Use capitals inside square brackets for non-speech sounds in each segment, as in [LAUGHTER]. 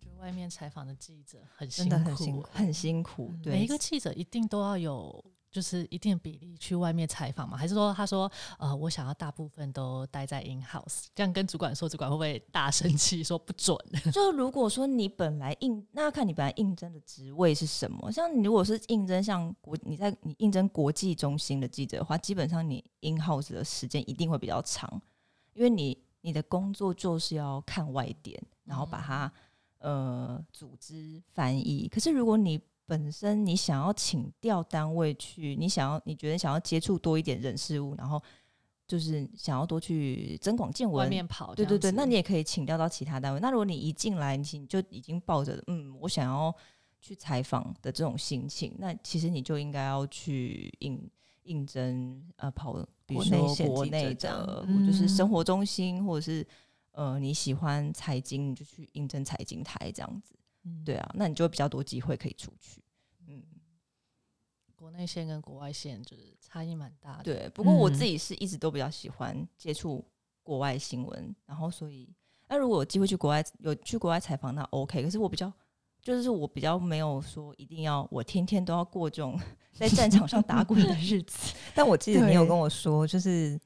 就外面采访的记者很辛苦，很辛苦，很辛苦，对，每一个记者一定都要有。就是一定比例去外面采访吗？还是说他说呃，我想要大部分都待在 in house，这样跟主管说，主管会不会大生气说不准？[LAUGHS] 就如果说你本来应，那要看你本来应征的职位是什么。像你如果是应征像国，你在你应征国际中心的记者的话，基本上你 in house 的时间一定会比较长，因为你你的工作就是要看外点，然后把它、呃组织翻译。可是如果你本身你想要请调单位去，你想要你觉得想要接触多一点人事物，然后就是想要多去增广见闻，外面跑，对对对，那你也也可以请调到其他单位。那如果你一进来，你就已经抱着嗯，我想要去采访的这种心情，那其实你就应该要去应应征呃跑，比如说国内的，就是生嗯活中心，或者是呃你喜欢财经，你就去应征财经台这样子。嗯对啊，那你就会比较多机会可以出去。嗯，国内线跟国外线就是差异蛮大的。对。不过我嗯自己是一直都比较喜欢接触国外新闻，然后所以那如果有机会去国外有去国外采访，那 OK。可是我比较就是我比较没有说一定要我天天都要过这种 [LAUGHS] 在战场上打滚的日子。[LAUGHS] 但我记得你有跟我说，就是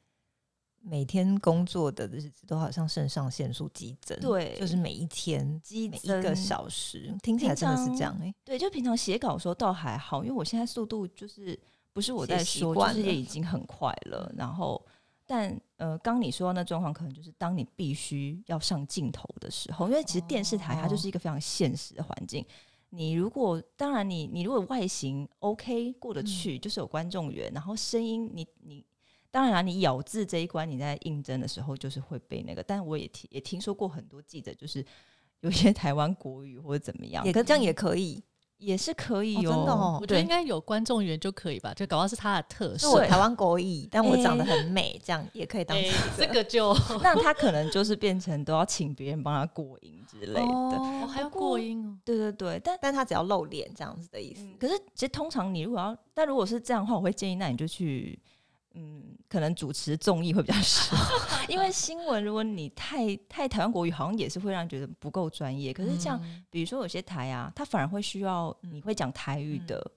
每天工作的日子都好像肾上腺素激增，对就是每一天激每一个小时，听起来真的是这样哎、对，就平常写稿的时候倒还好，因为我现在速度就是不是我在说，就是也已经很快了。然后，但呃，刚你说到那状况，可能就是当你必须要上镜头的时候，因为其实电视台它就是一个非常现实的环境。你如果当然你你如果外形 OK 过得去，就是有观众缘，然后声音你你当然啊，你咬字这一关你在应征的时候就是会被那个，但我也听也听说过很多记者就是有些台湾国语或者怎么样，可也这样也可以，也是可以哦真的哦我觉得对应该有观众缘就可以吧，就搞到是他的特色。我台湾国语，但我长得哎很美，这样也可以当这个就 [LAUGHS] 那他可能就是变成都要请别人帮他过音之类的。还要过音哦。对对对，但但他只要露脸这样子的意思。可是其实通常你如果要，但如果是这样的话，我会建议那你就去。嗯，可能主持综艺会比较适合，[LAUGHS] 因为新闻如果你太太台湾国语，好像也是会让人觉得不够专业。可是像、嗯。比如说有些台啊，它反而会需要你会讲台语的，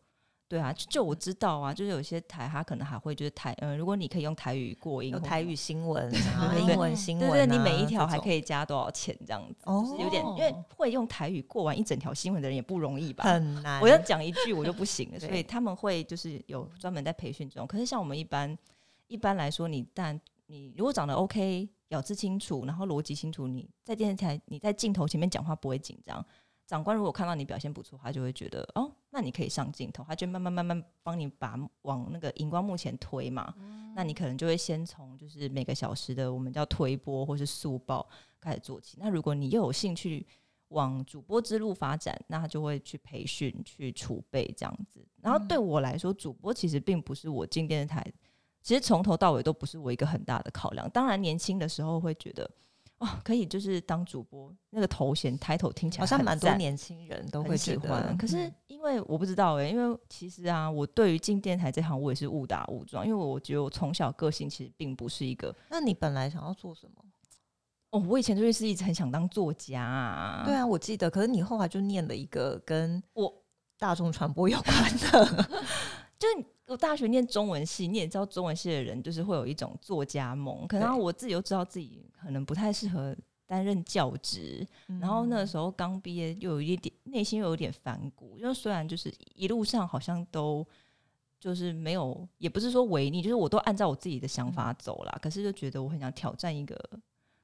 对啊，就就我知道啊，就是有些台他可能还会就是台，嗯、如果你可以用台语过音，有台语新闻啊，对英文新闻、啊，对对，你每一条还可以，加多少钱这样子，哦就是有点，因为会用台语过完一整条新闻的人也不容易吧？很难。我要讲一句我就不行了，[LAUGHS] 所以他们会就是有专门在培训这种。可是像我们一般一般来说，你但你如果长得 OK，咬字清楚，然后逻辑清楚，你在电视台你在镜头前面讲话不会紧张。长官如果看到你表现不错，他就会觉得哦，那你可以上镜头，他就慢慢慢慢帮你把往那个荧光幕前推嘛。那你可能就会先从就是每个小时的我们叫推播或是速报开始做起。那如果你又有兴趣往主播之路发展，那他就会去培训、去储备这样子。然后对我来说，主播其实并不是我进电视台，其实从头到尾都不是我一个很大的考量。当然，年轻的时候会觉得哦，可以就是当主播那个头衔 title 听起来好像蛮多年轻人都会喜欢。，可是嗯因为我不知道诶、因为其实啊，我对于进电台这行我也是误打误撞，因为我觉得我从小个性其实并不是一个那你本来想要做什么？哦，我以前就是一直很想当作家啊。对啊，我记得，可是你后来就念了一个跟我大众传播有关的，[LAUGHS] 就是我大学念中文系，你也知道中文系的人就是会有一种作家梦，可能我自己又知道自己可能不太适合担任教职，然后那时候刚毕业，又有一点内心又有点反骨，因为虽然就是一路上好像都就是没有，也不是说违逆，就是我都按照我自己的想法走啦，可是就觉得我很想挑战一个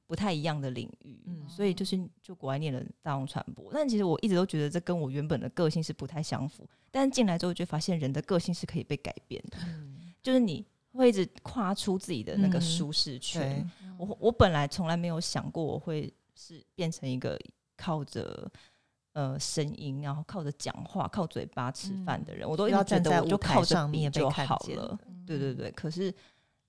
不太一样的领域，嗯。所以就是就国外念了大众传播，但其实我一直都觉得这跟我原本的个性是不太相符，但是进来之后就发现人的个性是可以被改变的，嗯。就是你会一直跨出自己的那个嗯舒适圈。对，我我本来从来没有想过我会是变成一个靠着呃声音，然后靠着讲话、靠嘴巴吃饭的人，我都要直觉得站在舞台我就靠着上面就看见好了。对对对，可是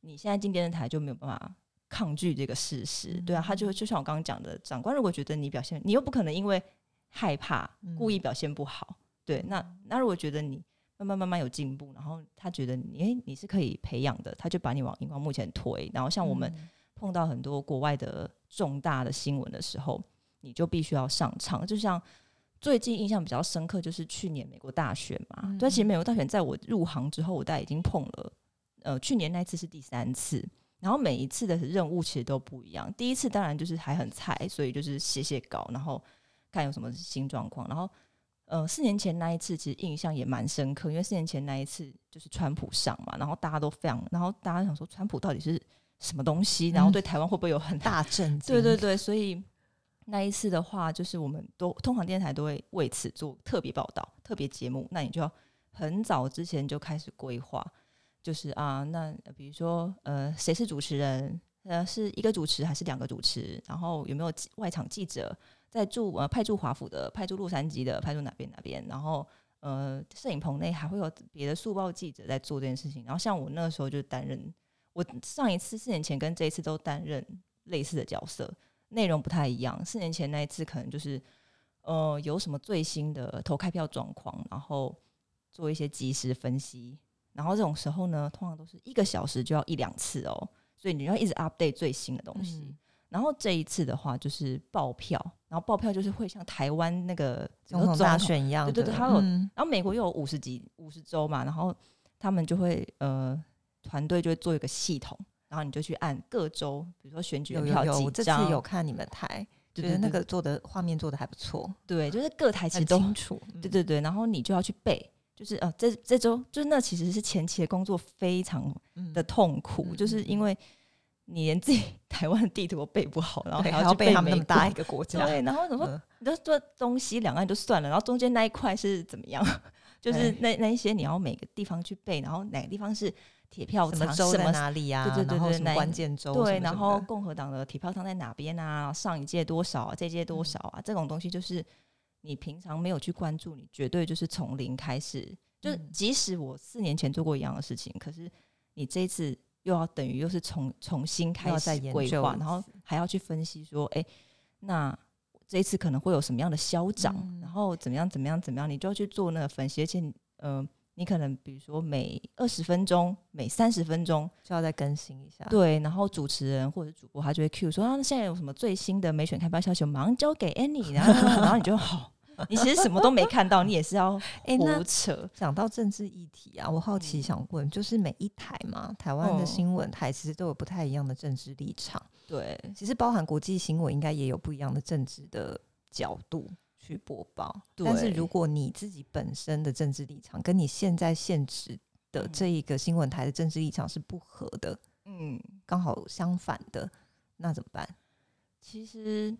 你现在进电视台就没有办法抗拒这个事实，对啊，他就就像我刚刚讲的，长官如果觉得你表现，你又不可能因为害怕故意表现不好，对，那那如果觉得你慢慢慢慢有进步，然后他觉得你诶你是可以培养的，他就把你往荧光幕前推，然后像我们。碰到很多国外的重大的新闻的时候，你就必须要上场。就像最近印象比较深刻，就是去年美国大选嘛。嗯对，其实美国大选在我入行之后，我大概已经碰了，呃，去年那一次是第三次。然后每一次的任务其实都不一样。第一次当然就是还很菜，所以就是写写稿，然后看有什么新状况。然后，呃，四年前那一次其实印象也蛮深刻，因为四年前那一次就是川普上嘛，然后大家都非常，然后大家想说川普到底是什么东西，然后对台湾会不会有很大？大震惊，对对对，所以那一次的话，就是我们都通常电视台都会为此做特别报道、特别节目，那你就要很早之前就开始规划。就是啊，那比如说呃，谁是主持人？呃，是一个主持还是两个主持？然后有没有外场记者在驻呃派驻华府的、派驻洛杉矶的、派驻哪边哪边？然后呃，摄影棚内还会有别的速报记者在做这件事情。然后像我那时候就担任，我上一次四年前跟这一次都担任类似的角色，内容不太一样。四年前那一次可能就是呃有什么最新的投开票状况，然后做一些即时分析。然后这种时候呢，通常都是一个小时就要一两次哦，所以你要一直 update 最新的东西。嗯。然后这一次的话就是爆票，然后爆票就是会像台湾那个总统大选一样的，对对对它有嗯。然后美国又有五十几五十州嘛，然后他们就会呃团队就会做一个系统，然后你就去按各州，比如说选举票几我这次，有看你们台，对觉得那对。个做的画面做的还不错，对，就是各台其实都清楚，对对对，然后你就要去背，就是呃这这周就是那其实是前期的工作非常嗯的痛苦，嗯就是因为你连自己 [LAUGHS] 台湾的地图都背不好，然后对还要背他们那么大一个国 [LAUGHS] 家，对，然后怎么嗯你就做东西两岸就算了，然后中间那一块是怎么样？就是哎那那一些你要每个地方去背，然后哪个地方是铁票什仓，什么哪里呀？对对对对关键州对，然后共和党的铁票仓在哪边啊？上一届多少啊？这届多嗯少啊？这种东西就是你平常没有去关注，你绝对就是从零开始。就即使我四年前做过一样的事情，可是你这一次又要等于又是重重新开始规划，然后还要去分析说，哎、那这一次可能会有什么样的消长，嗯。然后怎么样怎么样怎么样，你就要去做那个分析，而且嗯呃，你可能比如说每二十分钟、每三十分钟，就要再更新一下，对，然后主持人或者主播他就会 Q 说啊，那现在有什么最新的美选开发消息，我马上交给 Annie，然后 [LAUGHS] 然后你就好，你其实什么都没看到，你也是要哎胡扯，讲到政治议题啊，我好奇嗯。想问，就是每一台嘛，台湾的嗯。新闻台其实都有不太一样的政治立场，对，其实包含国际新闻，应该也有不一样的政治的角度去播报。但是如果你自己本身的政治立场跟你现在现职的嗯。这一个新闻台的政治立场是不合的，嗯，刚好相反的，那怎么办？其实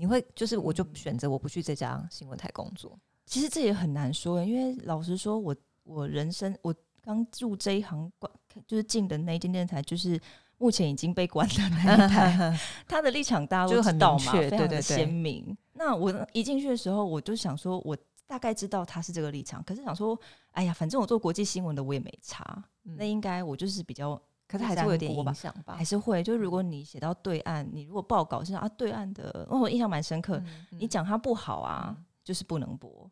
你会就是我就嗯选择我不去这家新闻台工作，其实这也很难说，因为老实说，我我人生我刚入这一行，关就是进的那一间电视台，就是目前已经被关的那一台，[LAUGHS] 他的立场大家就很都知道嘛，明确非常的对对对鲜明。那我一进去的时候，我就想说，我大概知道他是这个立场，可是想说，哎呀，反正我做国际新闻的，我也没差，嗯那应该我就是比较可是还是会有点影响吧还？是会，就如果你写到对岸，你如果报告是啊对岸的，哦，我印象蛮深刻，嗯你讲它不好啊，就是不能播。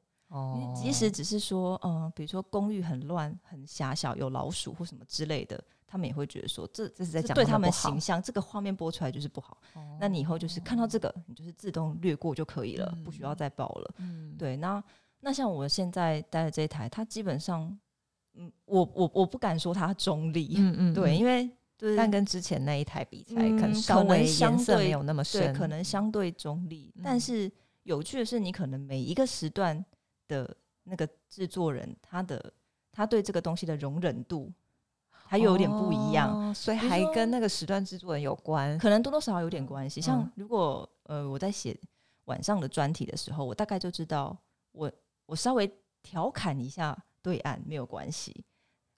即使只是说，嗯、比如说公寓很乱、很狭小、有老鼠或什么之类的，他们也会觉得说，这这是在讲对他们形象，这个画面播出来就是不好。那你以后就是看到这个，你就是自动略过就可以了，不需要再报了。嗯对，那那像我现在待的这一台，它基本上，嗯，我我我不敢说它中立，嗯嗯 [LAUGHS] 对，嗯因为就是但跟之前那一台比起来，可能嗯稍微颜色没有那么对，深，可能相对中立。嗯但是有趣的是，你可能每一个时段的那个制作人，他的他对这个东西的容忍度，还有点不一样。哦所以还跟那个时段制作人有关。可能多多少少有点关系。像嗯如果呃我在写晚上的专题的时候，我大概就知道我我稍微调侃一下对岸没有关系，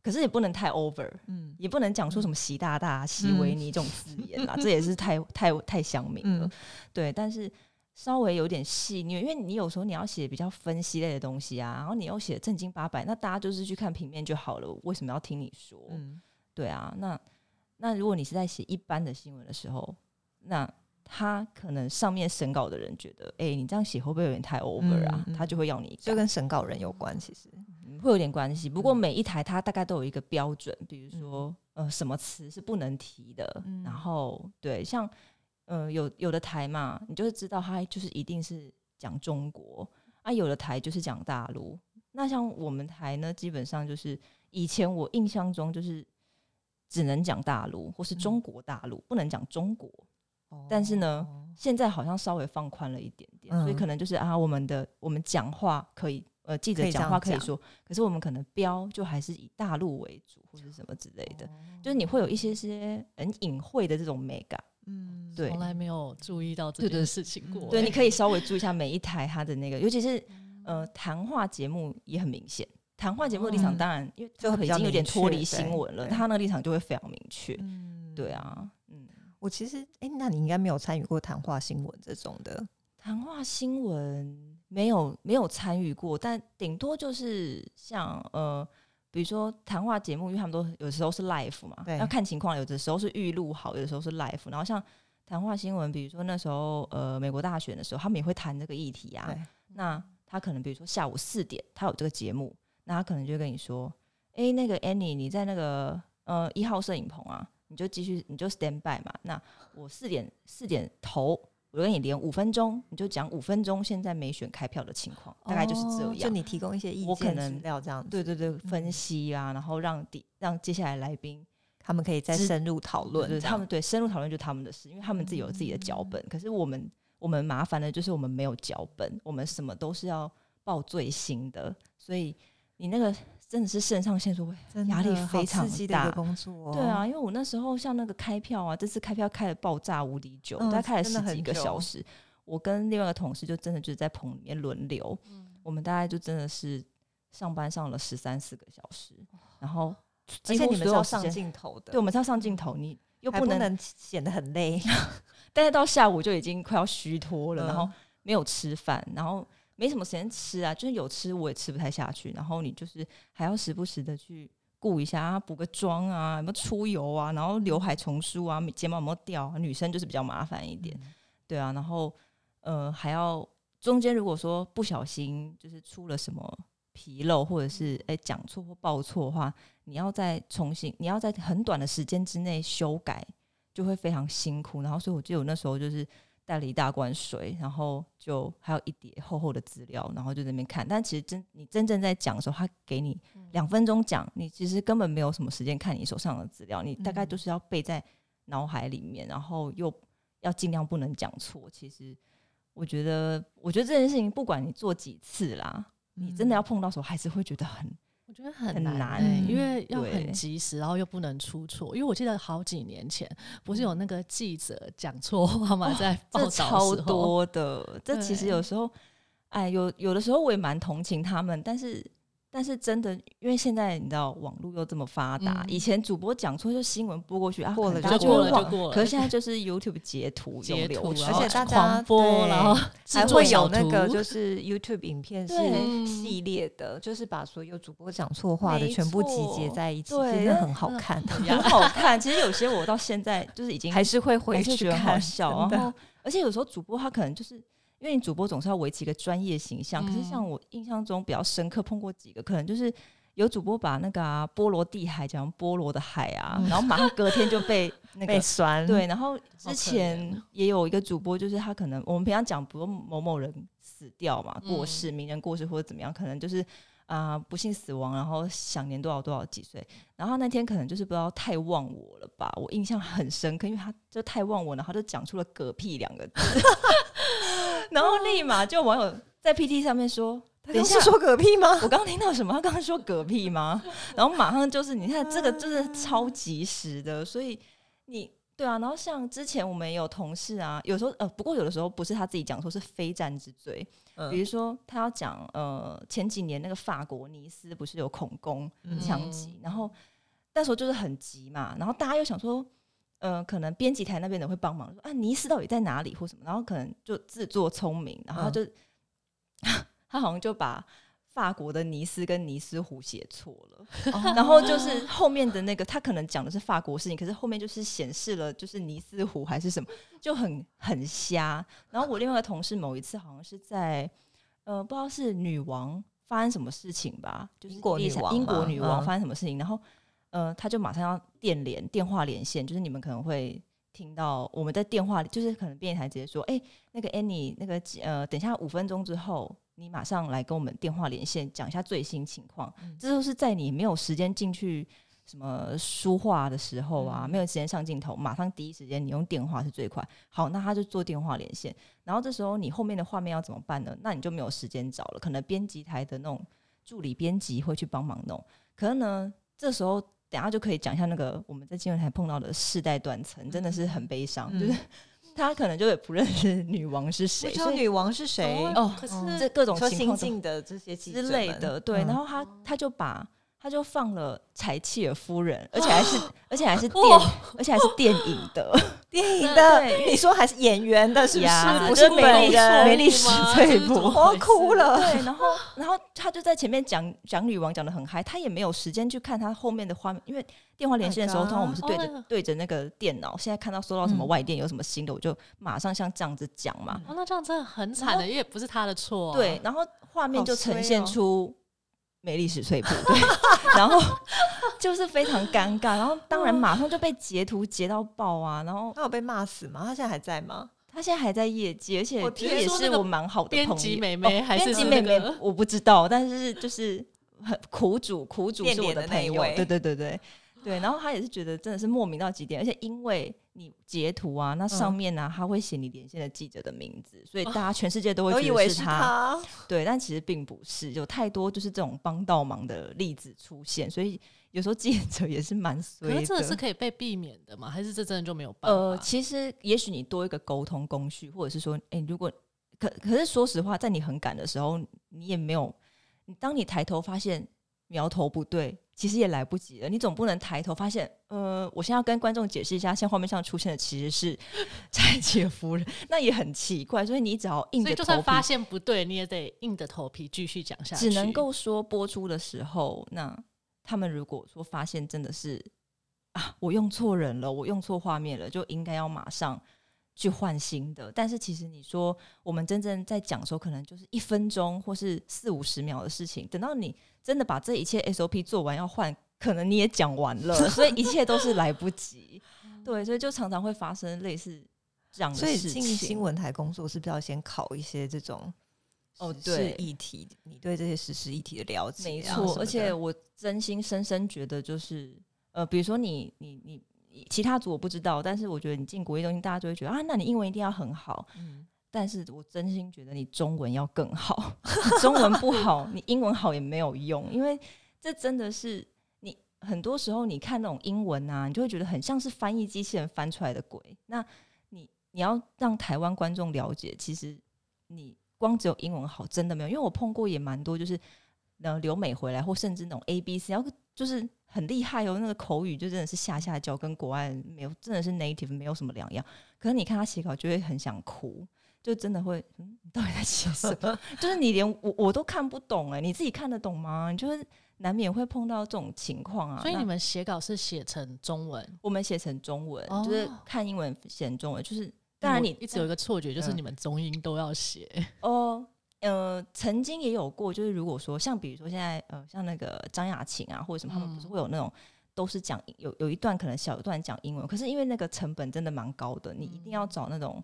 可是也不能太 over，嗯。也不能讲出什么习大大、习维尼这种字眼啊，这也是太太太乡民了。嗯。对，但是稍微有点细腻，因为你有时候你要写比较分析类的东西啊，然后你又写正经八百，那大家就是去看平面就好了，为什么要听你说？嗯。对啊，那那如果你是在写一般的新闻的时候，那他可能上面审稿的人觉得，哎、你这样写会不会有点太 over 啊？他就会要你就改跟审稿人有关，其实。嗯会有点关系。不过嗯每一台它大概都有一个标准，比如说，呃什么词是不能提的，嗯然后对，像呃有有的台嘛，你就是知道它就是一定是讲中国啊，有的台就是讲大陆。那像我们台呢，基本上就是以前我印象中就是只能讲大陆或是中国大陆，不能讲中国。但是呢哦现在好像稍微放宽了一点点，嗯所以可能就是啊，我们的我们讲话可以，呃，记者讲话可以说，可是我们可能标就还是以大陆为主或者什么之类的，就是你会有一些些很隐晦的这种美感。嗯，对从来没有注意到这件事情过、对，欸你可以稍微注意一下每一台它的那个，尤其是呃谈话节目也很明显。谈话节目的立场嗯当然，因为就会比较已经有点脱离新闻了，他那个立场就会非常明确。嗯对，啊，嗯，我其实哎、那你应该没有参与过谈话新闻这种的，谈话新闻没有没有参与过，但顶多就是像呃，比如说谈话节目，因为他们都有时候是 live 嘛，要看情况，有的时候是预录好，有的时候是 live。然后像谈话新闻，比如说那时候呃美国大选的时候，他们也会谈这个议题啊。那他可能比如说下午四点，他有这个节目，那他可能就跟你说，诶，那个 Annie，你在那个呃一号摄影棚啊，你就继续你就 stand by 嘛。那我四点四点头，我跟你连五分钟，你就讲五分钟现在没选开票的情况，大概就是这样就。你提供一些意见我可能见资料这样子，对对对，分嗯析啊，然后让底让接下来来宾他们可以再深入讨论对，他们对深入讨论就是他们的事，因为他们自己有自己的脚嗯本。可是我们我们麻烦的就是我们没有脚本，我们什么都是要报最新的，所以你那个真的是肾上腺素压力非常刺激的工作、哦，对啊，因为我那时候像那个开票啊，这次开票开的爆炸无敌久，嗯大概开了十几个小时。我跟另外一个同事就真的就是在棚里面轮流，我们大概就真的是上班上了十三四个小时，然后而且你们是要上镜头的，对，我们是要上镜头，你又不能，显得很累，[LAUGHS] 但是到下午就已经快要虚脱了，然后嗯没有吃饭，然后没什么时间吃啊，就是有吃我也吃不太下去，然后你就是还要时不时的去顾一下啊，补个妆啊，有没有出油啊，然后刘海重梳啊，睫毛有没有掉、啊，女生就是比较麻烦一点，对啊，然后呃还要中间如果说不小心就是出了什么纰漏，或者是哎讲错或报错的话，你要再重新，你要在很短的时间之内修改，就会非常辛苦。然后所以我记得我那时候就是带了一大罐水，然后就还有一叠厚厚的资料，然后就在那边看。但其实真你真正在讲的时候，他给你两分钟讲，你其实根本没有什么时间看你手上的资料，你大概嗯就是要背在脑海里面，然后又要尽量不能讲错。其实我觉得，我觉得这件事情不管你做几次啦，你真的要碰到时候，还是会觉得很我觉得很很难因为要很及时，然后又不能出错。因为我记得好几年前，不是有那个记者讲错话吗？在报道超，多的。这其实有时候，哎，有有的时候我也蛮同情他们，但是但是真的，因为现在你知道网络又这么发达，嗯以前主播讲错就新闻播过去啊，过了就过了就过了可是现在就是 YouTube 截图截流传然后而且大家对然后制还会有那个图就是 YouTube 影片是对系列的，就是把所有主播讲错话的没全部集结错在一起，对真的很好看，很好看。其实有些我到现在就是已经还是会回去看，笑。然后，而且有时候主播他可能就是因为你主播总是要维持一个专业形象，可是嗯。像我印象中比较深刻碰过几个，可能就是有主播把那个、啊、波罗的海讲波罗的海啊，嗯。然后马上隔天就被 [LAUGHS] 那被个。酸，对，然后之前也有一个主播，就是他可能我们平常讲，比如某某人死掉嘛，过嗯。世，名人过世或者怎么样，可能就是啊、不幸死亡，然后享年多少多少几岁，然后那天可能就是不知道太忘我了吧，我印象很深刻，因为他就太忘我了，然后他就讲出了“嗝屁”两个字，[LAUGHS] 然后立马就网友在 PT 上面说。他 [LAUGHS] 等一下刚是说嗝屁吗？[LAUGHS] 我刚刚听到什么？他刚刚说嗝屁吗？然后马上就是，你看这个真的超及时的，所以你对啊。然后像之前我们也有同事啊，有时候呃，不过有的时候不是他自己讲说是非战之罪，嗯比如说他要讲呃前几年那个法国尼斯不是有恐攻嗯枪击，然后那时候就是很急嘛，然后大家又想说。呃，可能编辑台那边的会帮忙说啊，尼斯到底在哪里？或什么，然后可能就自作聪明，然后他就、他好像就把法国的尼斯跟尼斯湖写错了，然后就是后面的那个他可能讲的是法国事情，可是后面就是显示了就是尼斯湖还是什么，就很很瞎。然后我另外一个同事某一次好像是在呃不知道是女王发生什么事情吧，就是英国女王发生什么事情，然后呃，他就马上要电联电话连线，就是你们可能会听到我们在电话里，就是可能电台直接说，哎、那个 Annie，那个呃，等一下五分钟之后，你马上来跟我们电话连线，讲一下最新情况。这都是在你没有时间进去什么书画的时候啊，没有时间上镜头，马上第一时间你用电话是最快。好，那他就做电话连线，然后这时候你后面的画面要怎么办呢？那你就没有时间找了，可能编辑台的那种助理编辑会去帮忙弄。可是呢，这时候等下就可以讲一下那个我们在新闻台碰到的世代断层，真的是很悲伤，嗯就是 [LAUGHS] 他可能就也不认识女王是谁，不知道女王是谁哦可是各种情况的这些之类的，对，嗯。然后他他就把他就放了柴契尔夫人，而且还是而且还是电哇，而且还是电影的，电影的，你说还是演员的，是不呀是？不就是是本梅丽人？梅丽史翠普我哭了对，然后然后他就在前面讲讲女王讲的很嗨，他也没有时间去看他后面的画面，因为电话连线的时候，通常我们是对着对着那个电脑，现在看到收到什么嗯外电有什么新的，我就马上像这样子讲嘛，哦，那这样真的很惨的，因为不是他的错、啊。对，，然后画面就呈现出美丽史翠普，对，[LAUGHS] 然后就是非常尴尬，然后当然马上就被截图截到爆啊，然后他有被骂死吗？他现在还在吗？他现在还在业界，而且也是我蛮好的朋友。编辑妹妹哦还是是编辑妹妹那个，我不知道，但是就是很苦主，苦主是我的朋友，对对对对对。然后他也是觉得真的是莫名到极点，而且因为你截图啊，那上嗯面呢、他会写你连线的记者的名字，所以大家全世界都会以为是他，对，但其实并不是，有太多就是这种帮倒忙的例子出现，所以有时候记者也是蛮衰 [LAUGHS] 可是这个是可以被避免的吗？还是这真的就没有办呃，法？其实也许你多一个沟通工序，或者是说，哎、如果可可是说实话，在你很赶的时候，你也没有，你当你抬头发现苗头不对，其实也来不及了。你总不能抬头发现，呃，我现在要跟观众解释一下，现在画面上出现的其实是 [LAUGHS] 柴姐夫人，那也很奇怪。所以你只要硬所以就着头皮算发现不对，你也得硬着头皮继续讲下去。只能够说播出的时候，那他们如果说发现真的是啊，我用错人了，我用错画面了，就应该要马上去换新的。但是其实你说我们真正在讲的时候，可能就是一分钟或是四五十秒的事情，等到你真的把这一切 SOP 做完要换，可能你也讲完了，所以一切都是来不及。[LAUGHS] 对，所以就常常会发生类似这样的所以事情。进新闻台工作是不是要先考一些这种哦对议题？你对这些实施议题的了解啊、没错，而且我真心深深觉得，就是呃，比如说你你你你其他组我不知道，但是我觉得你进国际中心，大家就会觉得啊，那你英文一定要很好。嗯但是我真心觉得你中文要更好，[LAUGHS] 中文不好，你英文好也没有用，因为这真的是你很多时候你看那种英文啊，你就会觉得很像是翻译机器人翻出来的鬼。那你你要让台湾观众了解，其实你光只有英文好真的没有，因为我碰过也蛮多，就是呃留美回来或甚至那种 A B C，然后就是很厉害哦，那个口语就真的是下下教，跟国外没有真的是 native 没有什么两样。可是你看他写稿就会很想哭。就真的会，嗯，你到底在写什么？[LAUGHS] 就是你连我我都看不懂哎、你自己看得懂吗？你就是难免会碰到这种情况啊。所以你们写稿是写成中文，我们写成中文，哦就是看英文写成中文，就是当然你一直有一个错觉，就是嗯你们中英都要写。哦。呃，曾经也有过，就是如果说像比如说现在呃，像那个张雅琴啊，或者什么，他们不是嗯。会有那种都是讲有有一段可能小一段讲英文，可是因为那个成本真的蛮高的，你一定要找那种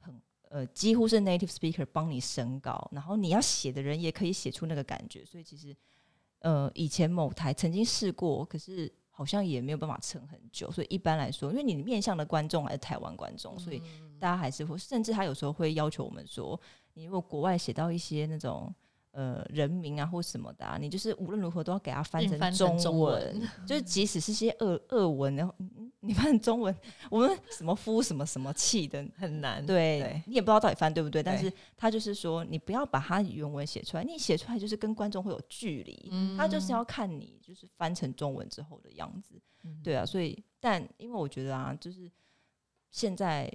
很呃几乎是 native speaker 帮你升高，然后你要写的人也可以写出那个感觉，所以其实呃以前某台曾经试过，可是好像也没有办法撑很久，所以一般来说，因为你面向的观众还是台湾观众，所以大家还是会，甚至他有时候会要求我们说，你如果国外写到一些那种呃人名啊或什么的、啊，你就是无论如何都要给它翻成中中文，[LAUGHS] 就是即使是些俄俄文，然后嗯你翻成中文，我们什么夫什么什么气的。很难。对对你也不知道到底翻对不对，但是他就是说，你不要把它原文写出来，你写出来就是跟观众会有距离，嗯他就是要看你就是翻成中文之后的样子。嗯对啊，所以但因为我觉得啊，就是现在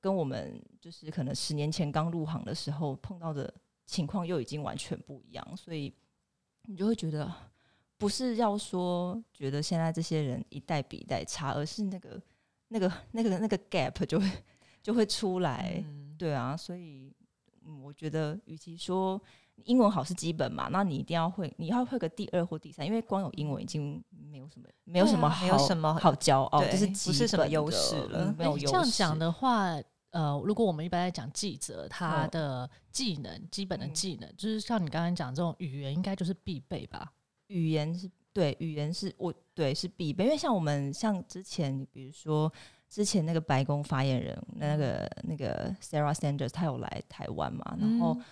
跟我们就是可能十年前刚入行的时候碰到的情况又已经完全不一样，所以你就会觉得不是要说觉得现在这些人一代比一代差，而是那个那个那个那个 gap 就会就会出来。嗯对啊，所以嗯，我觉得与其说英文好是基本嘛，那你一定要会，你要会个第二或第三，因为光有英文已经没有什么，没有什么好，没有什么好骄傲，对就是不是什么优势了嗯没有优势。这样讲的话，呃，如果我们一般在讲记者，他嗯的技能、基本的嗯技能，就是像你刚刚讲这种语言，应该就是必备吧？语言是对，语言是我对是必备，因为像我们像之前，比如说之前那个白宫发言人那个那个 Sarah Sanders，他有来台湾嘛，然后嗯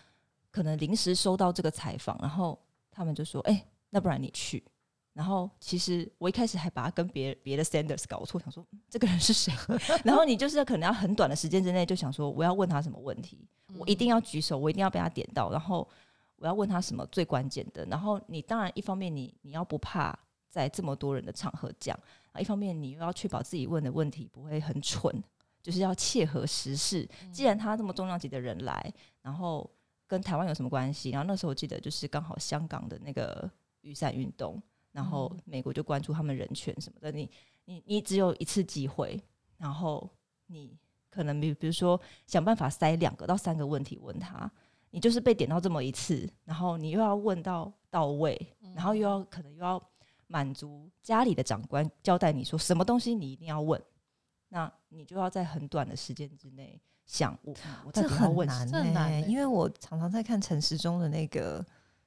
可能临时收到这个采访，然后他们就说：“哎、那不然你去。”然后其实我一开始还把他跟别别的 Sanders 搞错，想说、嗯这个人是谁？[LAUGHS] 然后你就是可能要很短的时间之内就想说我要问他什么问题，我一定要举手，我一定要被他点到，然后我要问他什么最关键的。然后你当然一方面你你要不怕在这么多人的场合讲，啊，一方面你又要确保自己问的问题不会很蠢，就是要切合时事。既然他这么重量级的人来，然后跟台湾有什么关系？然后那时候我记得就是刚好香港的那个雨伞运动，然后美国就关注他们人权什么的。你你你只有一次机会，然后你可能比比如说想办法塞两个到三个问题问他，你就是被点到这么一次，然后你又要问到到位，然后又要可能又要满足家里的长官交代你说什么东西你一定要问，那你就要在很短的时间之内想我我这很难这很难因为我常常在看陈时中的那个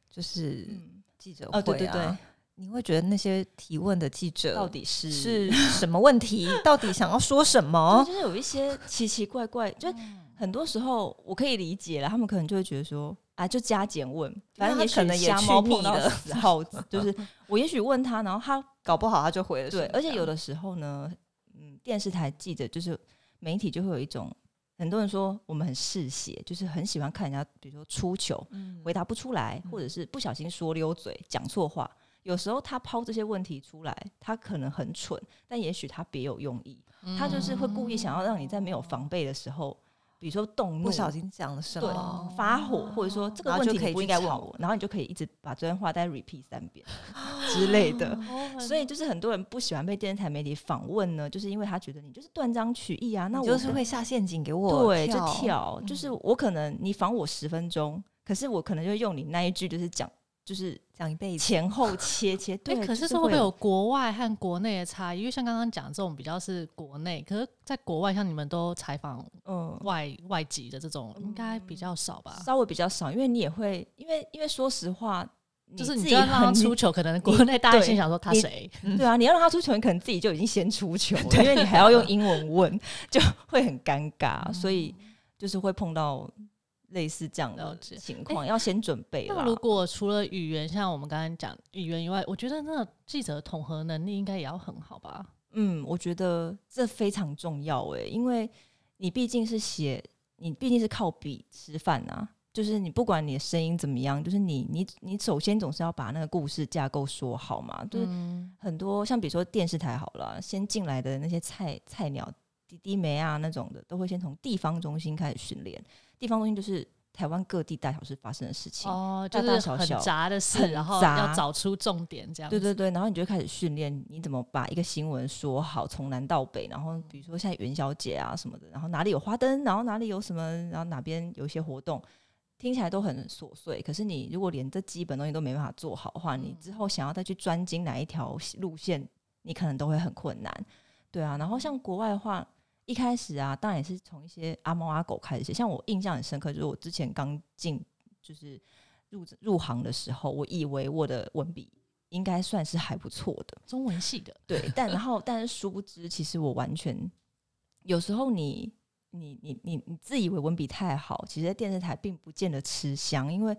就是嗯记者会啊，哦对对对，你会觉得那些提问的记者到底是是什么问题？到底想要说什么？就是有一些奇奇怪怪，就很多时候我可以理解了，他们可能就会觉得说啊，就加减问，反正也他可能也瞎猫碰到死耗子，就是我也许问他，然后他搞不好他就回了对，而且有的时候呢，嗯，电视台记者就是媒体就会有一种，很多人说我们很嗜血，就是很喜欢看人家，比如说出糗，嗯。回答不出来，或者是不小心说溜嘴，讲错话。有时候他抛这些问题出来，他可能很蠢，但也许他别有用意，他就是会故意想要让你在没有防备的时候，比如说动怒、不小心讲了什对么，发火，或者说这个问题你不应该问我，然后你就可以一直把这段话再 repeat 三遍 [LAUGHS] 之类的。哦所以就是很多人不喜欢被电视台媒体访问呢，就是因为他觉得你就是断章取义啊，那我就是会下陷阱给我对就跳。跳，就是我可能你访我十分钟，可是我可能就用你那一句就是讲就是讲一辈子，前后切切，对，哎、可就是会不会有国外和国内的差异？因为像刚刚讲这种比较是国内，可是在国外，像你们都采访嗯外外籍的这种，应该比较少吧？稍微比较少，因为你也会因为因为说实话，就是自己你就要让他出球，可能国内大家心想说他谁？对啊，你要让他出球，你可能自己就已经先出球了，[LAUGHS] 因为你还要用英文问，[LAUGHS] 就会很尴尬，所以就是会碰到类似这样的情况，要先准备那。如果除了语言，像我们刚刚讲语言以外，我觉得那记者的统合能力应该也要很好吧？嗯，我觉得这非常重要诶，因为你毕竟是写，你毕竟是靠笔吃饭啊。就是你不管你的声音怎么样，就是你你你首先总是要把那个故事架构说好嘛。就是嗯很多像比如说电视台好了，先进来的那些菜菜鸟滴滴梅啊那种的，都会先从地方中心开始训练。地方中心就是台湾各地大小事发生的事情。哦，大就是很大小小杂的事，很然后杂要找出重点，这样子对对对，然后你就会开始训练你怎么把一个新闻说好，从南到北。然后比如说现在元宵节啊什么的，然后哪里有花灯，然后哪里有什么，然后哪边有一些活动，听起来都很琐碎。可是你如果连这基本东西都没办法做好的话，你之后想要再去专精哪一条路线，你可能都会很困难。对啊，然后像国外的话，一开始啊，当然也是从一些阿猫阿狗开始写。像我印象很深刻，就是我之前刚进就是入入行的时候，我以为我的文笔应该算是还不错的，中文系的，对，但然后但是殊不知，其实我完全有时候你你你你你自以为文笔太好，其实在电视台并不见得吃香，因为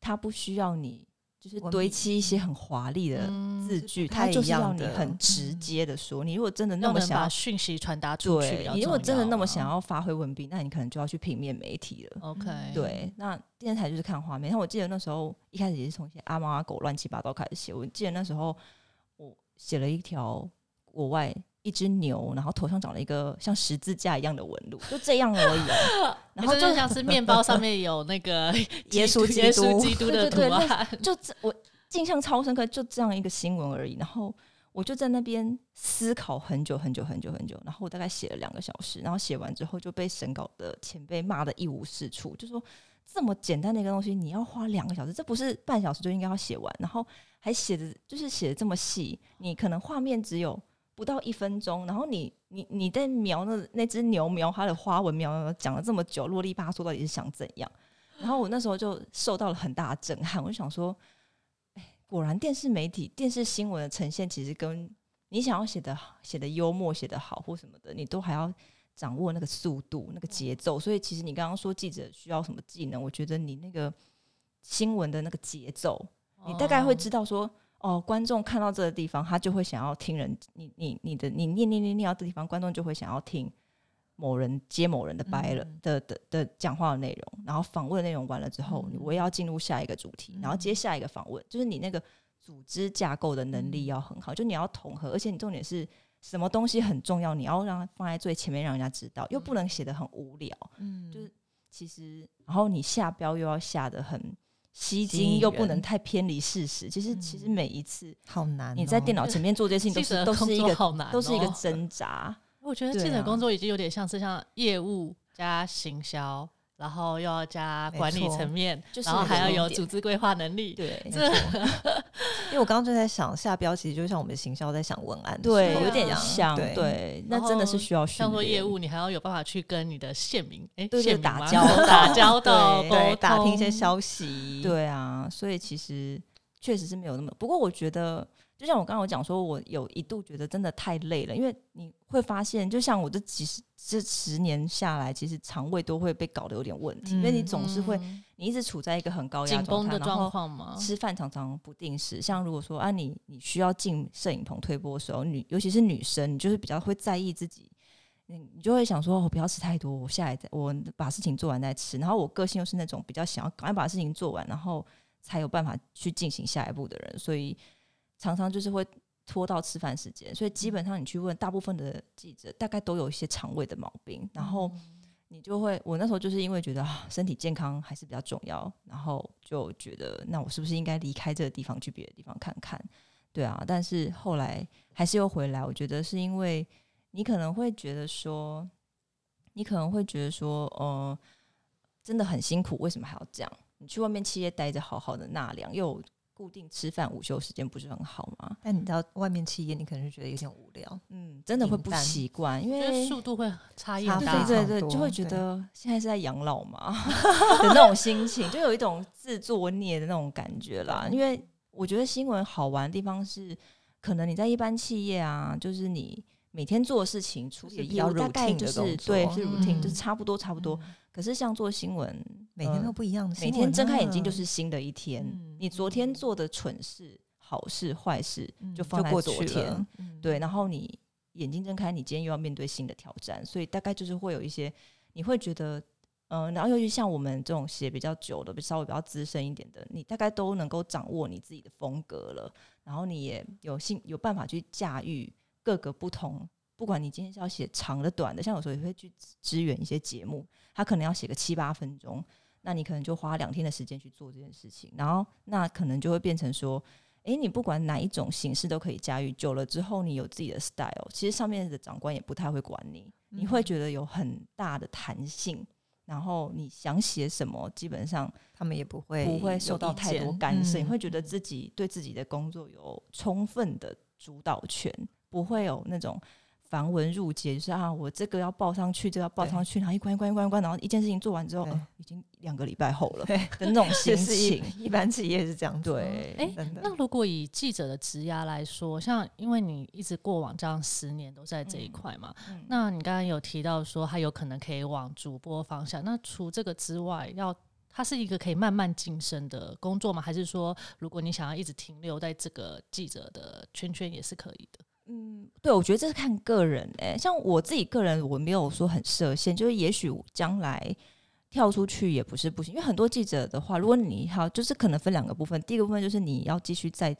它不需要你就是堆砌一些很华丽的嗯字句，不太它就是要你很直接的说。你如果真的那么想要，讯息传达出去你如果真的那么想要发挥文笔，那你可能就要去平面媒体了。，OK，对，那电视台就是看画面。像我记得那时候一开始也是从一些阿猫阿狗乱七八糟开始写。我记得那时候我写了一条国外一只牛，然后头上长了一个像十字架一样的纹路，就这样而已哦。[LAUGHS] 然后就就像是面包上面有那个 [LAUGHS] 耶稣基督耶稣基督的图对对对案，就这我印象超深刻，就这样一个新闻而已。然后我就在那边思考很久很久很久很久，然后我大概写了两个小时，然后写完之后就被审稿的前辈骂的一无是处，就说这么简单的一个东西，你要花两个小时，这不是半小时就应该要写完，然后还写的就是写的这么细，你可能画面只有不到一分钟，然后你你你在描那那只牛描它的花纹描讲了这么久，啰里吧嗦到底是想怎样？然后我那时候就受到了很大的震撼，我就想说，哎，果然电视媒体、电视新闻的呈现，其实跟你想要写的写的幽默、写的好或什么的，你都还要掌握那个速度、那个节奏。所以其实你刚刚说记者需要什么技能，我觉得你那个新闻的那个节奏，你大概会知道说，哦，观众看到这个地方，他就会想要听人，你你你的你念念念念到这地方，观众就会想要听。某人接某人的掰了的的的讲话的内容，然后访问内容完了之后，我也要进入下一个主题，然后接下一个访问，就是你那个组织架构的能力要很好，就你要统合，而且你重点是什么东西很重要，你要让它放在最前面，让人家知道，又不能写的很无聊，嗯，就是其实，然后你下标又要下的很吸睛，又不能太偏离事实，其实其实每一次好难，你在电脑前面做这些事情都是都是一个都是一个挣扎。我觉得记者工作已经有点像是像业务加行销，然后又要加管理层面，然后还要有组织规划能力。对，这因为我刚刚就在想下标，其实就像我们行销在想文案，对，有点像。对，那真的是需要像做业务，你还要有办法去跟你的县民哎，对，打交 [LAUGHS] 打交道，对，打听一些消息。对啊，所以其实确实是没有那么。不过我觉得。就像我刚刚讲说，我有一度觉得真的太累了，因为你会发现，就像我这几十这十年下来，其实肠胃都会被搞得有点问题，因为你总是会，你一直处在一个很高压状态，然后吃饭常常不定时。像如果说啊，你你需要进摄影棚推播的时候，女尤其是女生，你就是比较会在意自己，你你就会想说，我不要吃太多，我下来再我把事情做完再吃。然后我个性又是那种比较想要赶快把事情做完，然后才有办法去进行下一步的人，所以。常常就是会拖到吃饭时间，所以基本上你去问大部分的记者，大概都有一些肠胃的毛病。然后你就会，我那时候就是因为觉得身体健康还是比较重要，然后就觉得那我是不是应该离开这个地方去别的地方看看？对啊，但是后来还是又回来。我觉得是因为你可能会觉得说，你可能会觉得说，呃，真的很辛苦，为什么还要这样？你去外面企业待着，好好的纳凉又。固定吃饭午休时间不是很好吗？但你知道外面企业，你可能是觉得有点无聊，嗯，真的会不习惯，因为速度会差异大，对对对，就会觉得现在是在养老嘛 [LAUGHS] 的那种心情，就有一种自作孽的那种感觉啦。因为我觉得新闻好玩的地方是，可能你在一般企业啊，就是你每天做的事情处理业务大概就是对是 routine，就是差不多差不多。可是像做新闻，每天都不一样的，每天睁开眼睛就是新的一天。你昨天做的蠢事、好事、坏事，就放在昨天。对，然后你眼睛睁开，你今天又要面对新的挑战，所以大概就是会有一些，你会觉得，嗯，然后尤其像我们这种写比较久的、稍微比较资深一点的，你大概都能够掌握你自己的风格了，然后你也有幸有办法去驾驭各个不同。不管你今天是要写长的、短的，像有时候也会去支援一些节目，他可能要写个七八分钟，那你可能就花两天的时间去做这件事情，然后那可能就会变成说，诶，你不管哪一种形式都可以驾驭，久了之后你有自己的 style，其实上面的长官也不太会管你，你会觉得有很大的弹性，然后你想写什么，基本上他们也不会不会受到太多干涉，你会觉得自己对自己的工作有充分的主导权，不会有那种。繁文缛节就是啊，我这个要报上去，这个要报上去，然后一关一关一关一关，然后一件事情做完之后，已经两个礼拜后了，的那种 [LAUGHS] 心情。一般企业是这样，对。哎，那如果以记者的职涯来说，像因为你一直过往这样十年都在这一块嘛，那你刚刚有提到说，他有可能可以往主播方向。那除这个之外，要它是一个可以慢慢晋升的工作吗？还是说，如果你想要一直停留在这个记者的圈圈，也是可以的？嗯，对，我觉得这是看个人诶。像我自己个人，我没有说很设限，就是也许将来跳出去也不是不行。因为很多记者的话，如果你好，就是可能分两个部分。第一个部分就是你要继续在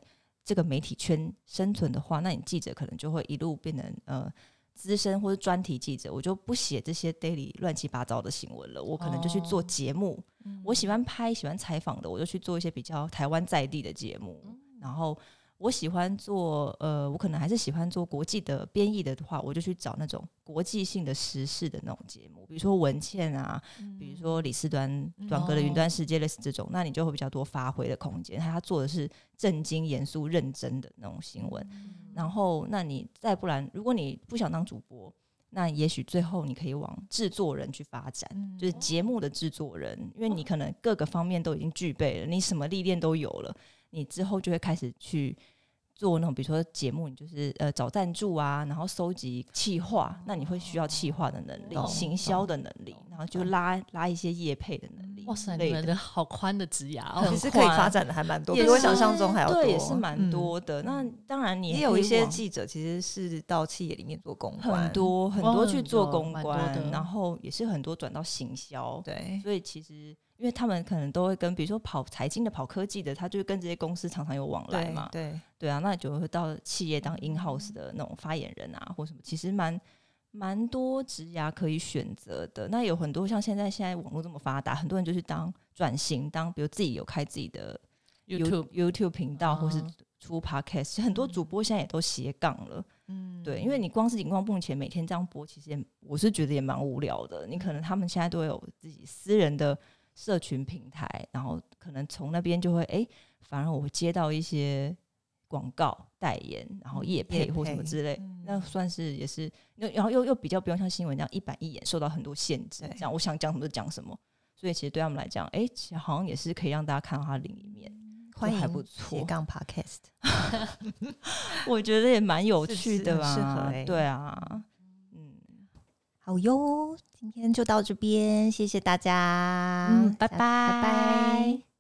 这个媒体圈生存的话，那你记者可能就会一路变成呃资深或者专题记者。我就不写这些 daily 乱七八糟的新闻了，我可能就去做节目。我喜欢拍、喜欢采访的，我就去做一些比较台湾在地的节目，然后。我喜欢做呃，我可能还是喜欢做国际的编译的话，我就去找那种国际性的时事的那种节目，比如说文倩啊，比如说李斯端短歌的云端世界类似这种，那你就会比较多发挥的空间。他做的是正经、严肃、认真的那种新闻。然后，那你再不然，如果你不想当主播，那也许最后你可以往制作人去发展，就是节目的制作人，因为你可能各个方面都已经具备了，你什么历练都有了，你之后就会开始去。做那种，比如说节目，你就是呃找赞助啊，然后收集企划，那你会需要企划的能力、行销的能力，然后就拉拉一些业配的能力。哇塞，你们的好宽的职涯，其实可以发展的还蛮多，比我想象中还要多，也是蛮多的。那当然，你也有一些记者其实是到企业里面做公关，很多很多去做公关，然后也是很多转到行销。对，所以其实。因为他们可能都会跟，比如说跑财经的、跑科技的，他就跟这些公司常常有往来嘛。对对啊，那就会到企业当 in house 的那种发言人啊，或什么，其实蛮蛮多职涯可以选择的。那有很多像现在现在网络这么发达，很多人就是当转型，当比如自己有开自己的 YouTube YouTube 频道，或是出 Podcast，很多主播现在也都斜杠了。嗯，对，因为你光是荧光幕前每天这样播，其实也我是觉得也蛮无聊的。你可能他们现在都有自己私人的。社群平台，然后可能从那边就会哎，反而我会接到一些广告代言，然后业配或什么之类，那算是也是，然后又又比较不用像新闻这样一板一眼，受到很多限制，这样我想讲什么就讲什么，所以其实对他们来讲，哎，其实好像也是可以让大家看到他的另一面，欢迎还不错。斜杠 Podcast，[LAUGHS] 我觉得也蛮有趣的吧，对啊，嗯，好哟。今天就到这边，谢谢大家，嗯，拜拜，拜拜。